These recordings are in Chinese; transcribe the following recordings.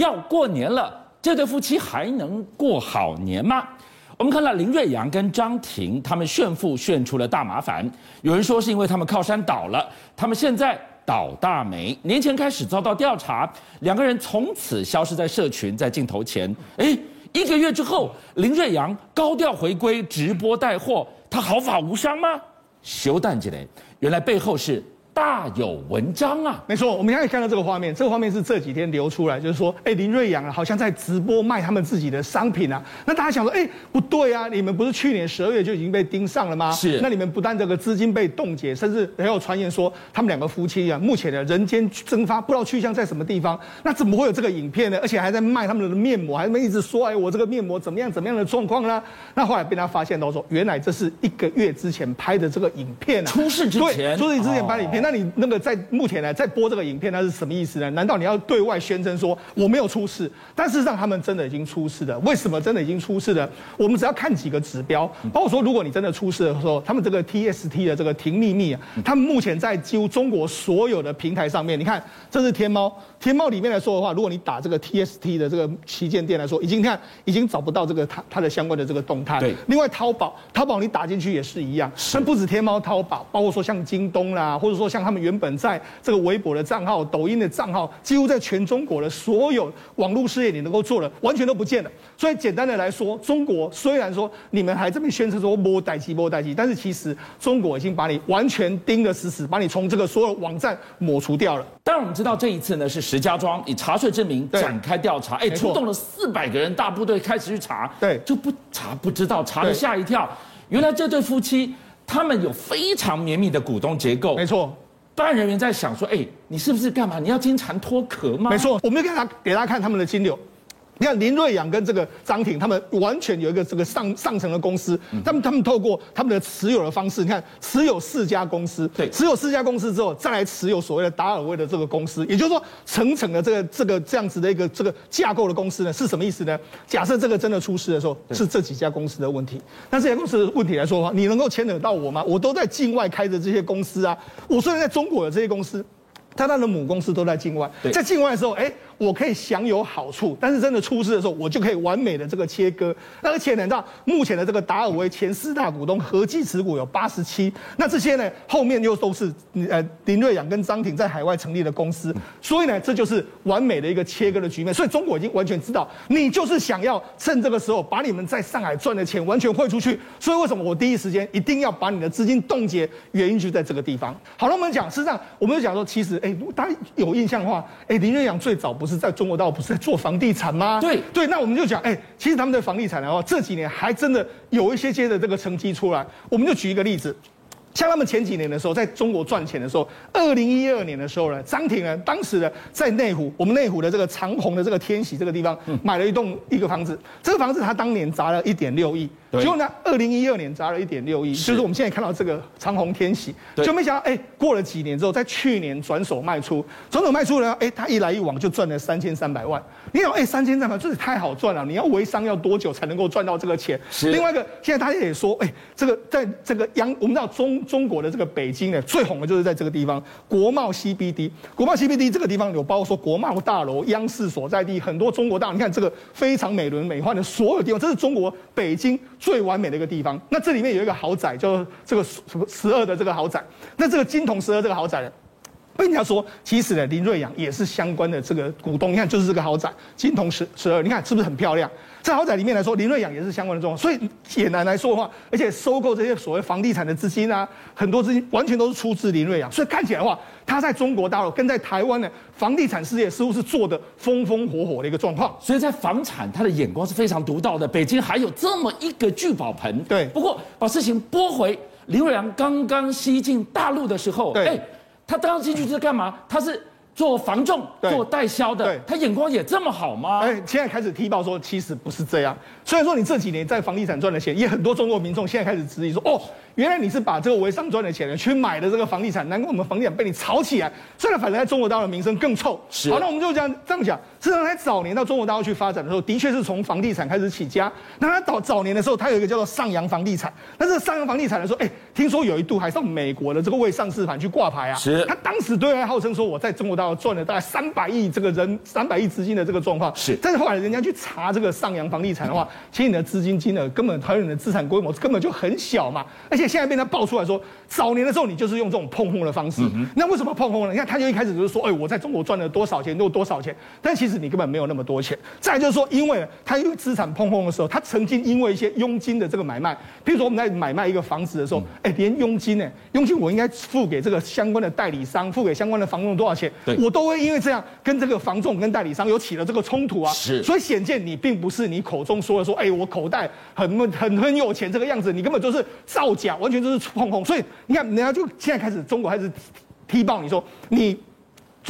要过年了，这对夫妻还能过好年吗？我们看到林瑞阳跟张庭他们炫富炫出了大麻烦，有人说是因为他们靠山倒了，他们现在倒大霉。年前开始遭到调查，两个人从此消失在社群，在镜头前。哎，一个月之后，林瑞阳高调回归直播带货，他毫发无伤吗？修蛋姐嘞，原来背后是。大有文章啊！没错，我们现在看到这个画面，这个画面是这几天流出来，就是说，哎，林瑞阳啊，好像在直播卖他们自己的商品啊。那大家想说，哎，不对啊，你们不是去年十二月就已经被盯上了吗？是。那你们不但这个资金被冻结，甚至还有传言说他们两个夫妻啊，目前的人间蒸发，不知道去向在什么地方。那怎么会有这个影片呢？而且还在卖他们的面膜，还在一直说，哎，我这个面膜怎么样怎么样的状况呢？那后来被他发现到说，原来这是一个月之前拍的这个影片啊，出事之前，出事之前拍的影片。哦、那你那个在。目前呢，在播这个影片，那是什么意思呢？难道你要对外宣称说我没有出事？但事实上，他们真的已经出事了。为什么真的已经出事了？我们只要看几个指标，包括说，如果你真的出事的时候，他们这个 TST 的这个停秘密啊，他们目前在几乎中国所有的平台上面，你看，这是天猫，天猫里面来说的话，如果你打这个 TST 的这个旗舰店来说，已经看已经找不到这个它它的相关的这个动态。对。另外，淘宝，淘宝你打进去也是一样，但不止天猫、淘宝，包括说像京东啦，或者说像他们原本在这个微博的账号、抖音的账号，几乎在全中国的所有网络事业你能够做的，完全都不见了。所以简单的来说，中国虽然说你们还这么宣称说摸代机摸代机，但是其实中国已经把你完全盯得死死，把你从这个所有网站抹除掉了。当然，我们知道这一次呢是石家庄以查税之名展开调查，哎，出动了四百个人大部队开始去查，对，就不查不知道，查了吓一跳，原来这对夫妻他们有非常绵密的股东结构，没错。办案人员在想说：“哎，你是不是干嘛？你要经常脱壳吗？”没错，我们就给他给大家看他们的金流。你看林瑞阳跟这个张挺，他们完全有一个这个上上层的公司，他们他们透过他们的持有的方式，你看持有四家公司，对，持有四家公司之后，再来持有所谓的达尔威的这个公司，也就是说层层的这个这个这样子的一个这个架构的公司呢，是什么意思呢？假设这个真的出事的时候，是这几家公司的问题。那这家公司的问题来说的话，你能够牵扯到我吗？我都在境外开的这些公司啊，我虽然在中国有这些公司，但他的母公司都在境外，在境外的时候，哎。我可以享有好处，但是真的出事的时候，我就可以完美的这个切割。那而且呢，你知道目前的这个达尔威前四大股东合计持股有八十七，那这些呢后面又都是呃林瑞阳跟张挺在海外成立的公司，所以呢这就是完美的一个切割的局面。所以中国已经完全知道，你就是想要趁这个时候把你们在上海赚的钱完全汇出去。所以为什么我第一时间一定要把你的资金冻结？原因就在这个地方。好了，我们讲，事实上我们就讲说，其实哎，大家有印象的话，哎，林瑞阳最早不是。是在中国大陆不是在做房地产吗？对对，那我们就讲，哎，其实他们的房地产的话，这几年还真的有一些些的这个成绩出来。我们就举一个例子。像他们前几年的时候，在中国赚钱的时候，二零一二年的时候呢，张庭呢，当时呢，在内湖，我们内湖的这个长虹的这个天喜这个地方，买了一栋一个房子。这个房子他当年砸了一点六亿，结果呢，二零一二年砸了一点六亿，就是我们现在看到这个长虹天喜，就没想到，哎，过了几年之后，在去年转手卖出，转手卖出呢，哎，他一来一往就赚了三千三百万。你想，哎，三千三百万，这也太好赚了！你要微商要多久才能够赚到这个钱？是。另外一个，现在大家也说，哎，这个在这个央，我们知道中。中国的这个北京呢，最红的就是在这个地方，国贸 CBD。国贸 CBD 这个地方有包括说国贸大楼、央视所在地，很多中国大佬，你看这个非常美轮美奂的所有地方，这是中国北京最完美的一个地方。那这里面有一个豪宅，叫这个什么十二的这个豪宅。那这个金铜十二这个豪宅，被人家说，其实呢，林瑞阳也是相关的这个股东。你看，就是这个豪宅，金铜十十二，你看是不是很漂亮？在豪宅里面来说，林瑞阳也是相关的状况，所以简单来说的话，而且收购这些所谓房地产的资金啊，很多资金完全都是出自林瑞阳，所以看起来的话，他在中国大陆跟在台湾的房地产事业似乎是做的风风火火的一个状况，所以在房产他的眼光是非常独到的。北京还有这么一个聚宝盆，对。不过把事情拨回林瑞阳刚刚西进大陆的时候，对，哎，他刚刚进去是干嘛？他是。做房仲、做代销的，他眼光也这么好吗？哎，现在开始踢爆说，其实不是这样。虽然说你这几年在房地产赚的钱，也很多中国民众现在开始质疑说，哦，原来你是把这个微商赚的钱呢，去买的这个房地产，难怪我们房地产被你炒起来。虽然反正在中国大陆的名声更臭。是。好，那我们就这样这样讲，事实上在早年到中国大陆去发展的时候，的确是从房地产开始起家。那他早早年的时候，他有一个叫做上扬房地产。但是上扬房地产的时候，哎，听说有一度还上美国的这个未上市盘去挂牌啊。是。他当时对外号称说，我在中国大陆赚了大概三百亿这个人三百亿资金的这个状况。是。但是后来人家去查这个上扬房地产的话，其实你的资金金额根本还有你的资产规模根本就很小嘛。而且现在被他爆出来说，早年的时候你就是用这种碰轰的方式。嗯、那为什么碰轰呢？你看他就一开始就是说，哎，我在中国赚了多少钱，都有多少钱。但其实你根本没有那么多钱。再来就是说，因为他因为资产碰轰的时候，他曾经因为一些佣金的这个买卖，比如说我们在买卖一个房子的时候，哎，连佣金呢，佣金我应该付给这个相关的代理商，付给相关的房仲多少钱，我都会因为这样跟这个房仲跟代理商有起了这个冲突啊。是，所以显见你并不是你口中说的说，哎，我口袋很很很有钱这个样子，你根本就是造假，完全就是碰碰。所以你看，人家就现在开始，中国开始踢爆你说你。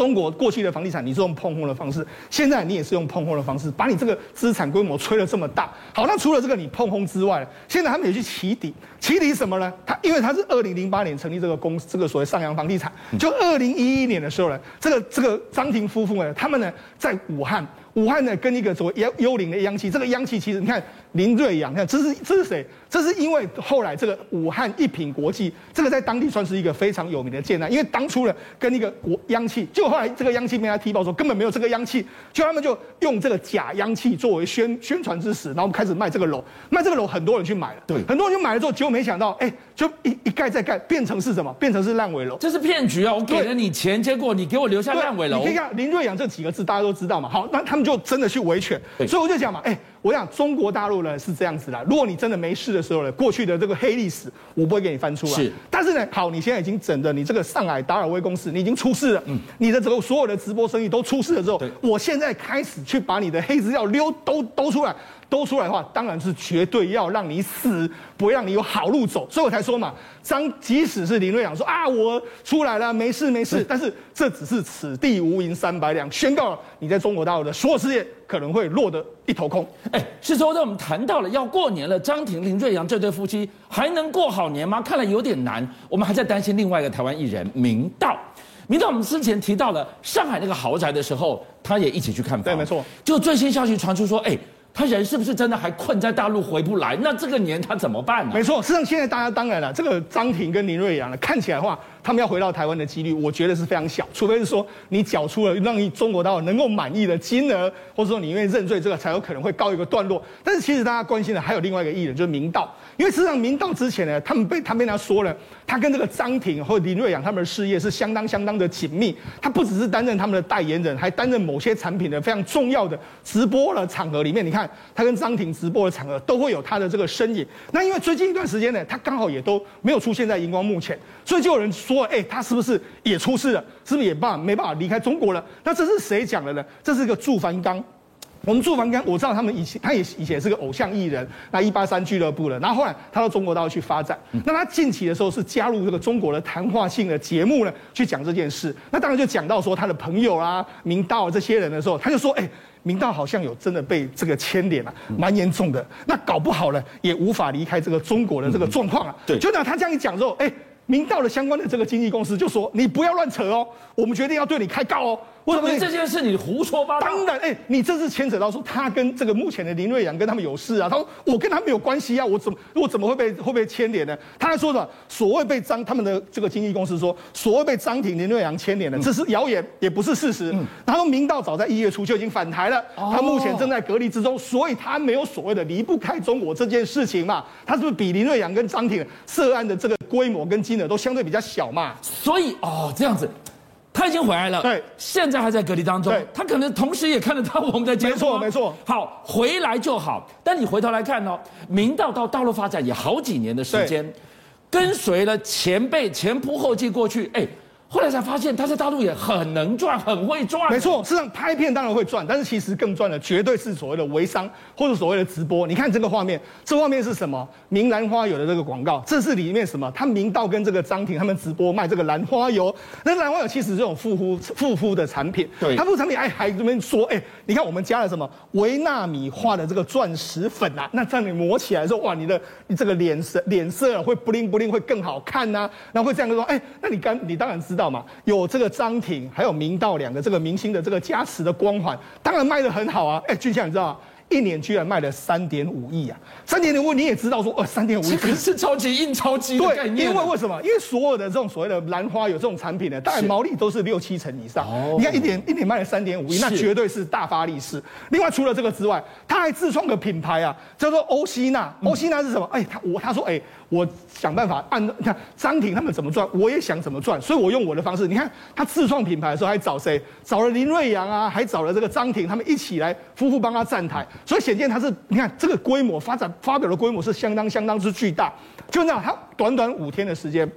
中国过去的房地产，你是用碰轰的方式，现在你也是用碰轰的方式，把你这个资产规模吹得这么大。好，那除了这个你碰轰之外，现在他们也去起底，起底什么呢？他因为他是二零零八年成立这个公司，这个所谓上扬房地产，就二零一一年的时候呢，这个这个张庭夫妇呢，他们呢在武汉。武汉呢，跟一个所谓幽幽灵的央企，这个央企其实你看林瑞阳，你看这是这是谁？这是因为后来这个武汉一品国际，这个在当地算是一个非常有名的建案，因为当初呢跟一个国央企，就后来这个央企被他踢爆说根本没有这个央企，就他们就用这个假央企作为宣宣传之实，然后开始卖这个楼，卖这个楼很多人去买了，对，很多人去买了之后，结果没想到，哎，就一一盖再盖，变成是什么？变成是烂尾楼，这是骗局啊！我给了你钱，结果你给我留下烂尾楼。你可以看林瑞阳这几个字，大家都知道嘛。好，那他们就真的去维权，所以我就讲嘛，哎，我想中国大陆呢是这样子的，如果你真的没事的时候呢，过去的这个黑历史我不会给你翻出来。是，但是呢，好，你现在已经整的你这个上海达尔威公司，你已经出事了，嗯，你的整个所有的直播生意都出事了之后，我现在开始去把你的黑资料溜都都出来。都出来的话，当然是绝对要让你死，不会让你有好路走。所以我才说嘛，张即使是林瑞阳说啊，我出来了，没事没事，但是这只是此地无银三百两，宣告了你在中国大陆的所有事业可能会落得一头空。哎，是说在我们谈到了要过年了，张庭林瑞阳这对夫妻还能过好年吗？看来有点难。我们还在担心另外一个台湾艺人明道，明道我们之前提到了上海那个豪宅的时候，他也一起去看房。对，没错。就最新消息传出说，哎。他人是不是真的还困在大陆回不来？那这个年他怎么办呢？没错，事实上现在大家当然了，这个张庭跟林瑞阳呢，看起来的话。他们要回到台湾的几率，我觉得是非常小，除非是说你缴出了让中国大陆能够满意的金额，或者说你愿意认罪，这个才有可能会告一个段落。但是其实大家关心的还有另外一个艺人，就是明道，因为事实上明道之前呢，他们被他被他说了，他跟这个张庭或林瑞阳他们的事业是相当相当的紧密，他不只是担任他们的代言人，还担任某些产品的非常重要的直播的场合里面，你看他跟张庭直播的场合都会有他的这个身影。那因为最近一段时间呢，他刚好也都没有出现在荧光幕前，所以就有人说，哎，他是不是也出事了？是不是也办没办法离开中国了？那这是谁讲的呢？这是一个祝凡刚。我们祝凡刚，我知道他们以前他也以前是个偶像艺人，那一八三俱乐部的。然后后来他到中国大陆去发展。那他近期的时候是加入这个中国的谈话性的节目呢，去讲这件事。那当然就讲到说他的朋友啊、明道啊这些人的时候，他就说：“哎，明道好像有真的被这个牵连啊，蛮严重的。那搞不好呢，也无法离开这个中国的这个状况啊。”对，就那他这样一讲之后，哎。明道的相关的这个经纪公司就说：“你不要乱扯哦，我们决定要对你开告哦。”为什么这件事你胡说八道？当然，哎，你这是牵扯到说他跟这个目前的林瑞阳跟他们有事啊。他说我跟他没有关系啊，我怎么我怎么会被会被牵连呢？他还说什么？所谓被张他们的这个经纪公司说所谓被张庭林瑞阳牵连的，这是谣言，也不是事实。然后明道早在一月初就已经返台了，他目前正在隔离之中，所以他没有所谓的离不开中国这件事情嘛。他是不是比林瑞阳跟张庭涉案的这个规模跟金额都相对比较小嘛？所以哦，这样子。他已经回来了，对，现在还在隔离当中。对，他可能同时也看得到我们在节目。没错，没错。好，回来就好。但你回头来看哦，明道到大陆发展也好几年的时间，跟随了前辈前仆后继过去，哎。后来才发现，他在大陆也很能赚，很会赚。没错，事实上拍片当然会赚，但是其实更赚的绝对是所谓的微商或者所谓的直播。你看这个画面，这画面是什么？明兰花油的这个广告，这是里面什么？他明道跟这个张庭他们直播卖这个兰花油。那兰花油其实是这种护肤护肤的产品。对，他护肤产品哎还这边说哎，你看我们加了什么维纳米化的这个钻石粉啊？那这样你抹起来的时候，哇，你的你这个脸色脸色会不灵不灵，会更好看呐、啊。然后会这样说哎，那你刚你当然知道。嘛，有这个张挺还有明道两个这个明星的这个加持的光环，当然卖的很好啊。哎，俊相你知道吗？一年居然卖了三点五亿啊！三点五亿你也知道说，呃，三点五亿可是超级印钞机的概念。对，因为为什么？因为所有的这种所谓的兰花有这种产品呢，大概毛利都是六七成以上。哦，你看一年一年卖了三点五亿，那绝对是大发利市。另外，除了这个之外，他还自创个品牌啊，叫做欧西娜。欧西娜是什么？哎，他我他说，哎，我想办法按你看张庭他们怎么赚，我也想怎么赚，所以我用我的方式。你看他自创品牌的时候还找谁？找了林瑞阳啊，还找了这个张庭，他们一起来夫妇帮他站台。所以显见他是，你看这个规模发展发表的规模是相当相当之巨大，就那样，他短短五天的时间。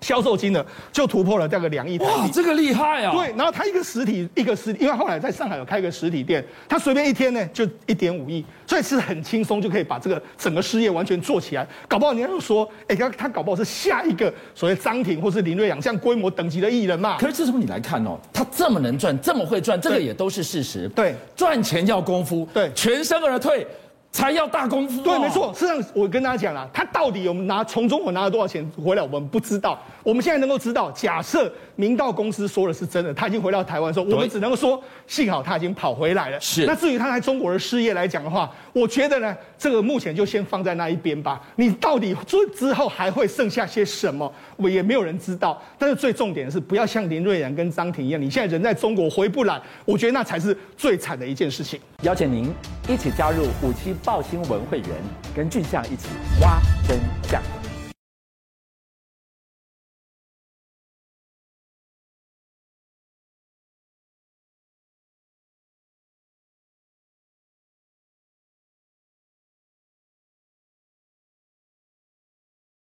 销售金额就突破了这个两亿台币，哇，这个厉害啊！对，然后他一个实体一个实体，因为后来在上海有开个实体店，他随便一天呢就一点五亿，所以是很轻松就可以把这个整个事业完全做起来。搞不好人家就说，哎，他他搞不好是下一个所谓张庭或是林瑞阳这样规模等级的艺人嘛？可是这时候你来看哦，他这么能赚，这么会赚，这个也都是事实。对，赚钱要功夫，对，全身而退。才要大功夫。对，没错。事实上，我跟大家讲了，他到底有拿从中国拿了多少钱回来，我们不知道。我们现在能够知道，假设明道公司说的是真的，他已经回到台湾的时候，我们只能够说，幸好他已经跑回来了。是。那至于他在中国的事业来讲的话，我觉得呢，这个目前就先放在那一边吧。你到底之之后还会剩下些什么，我也没有人知道。但是最重点的是，不要像林瑞阳跟张庭一样，你现在人在中国回不来，我觉得那才是最惨的一件事情。邀请您一起加入五七报新闻会员，跟俊相一起挖真相。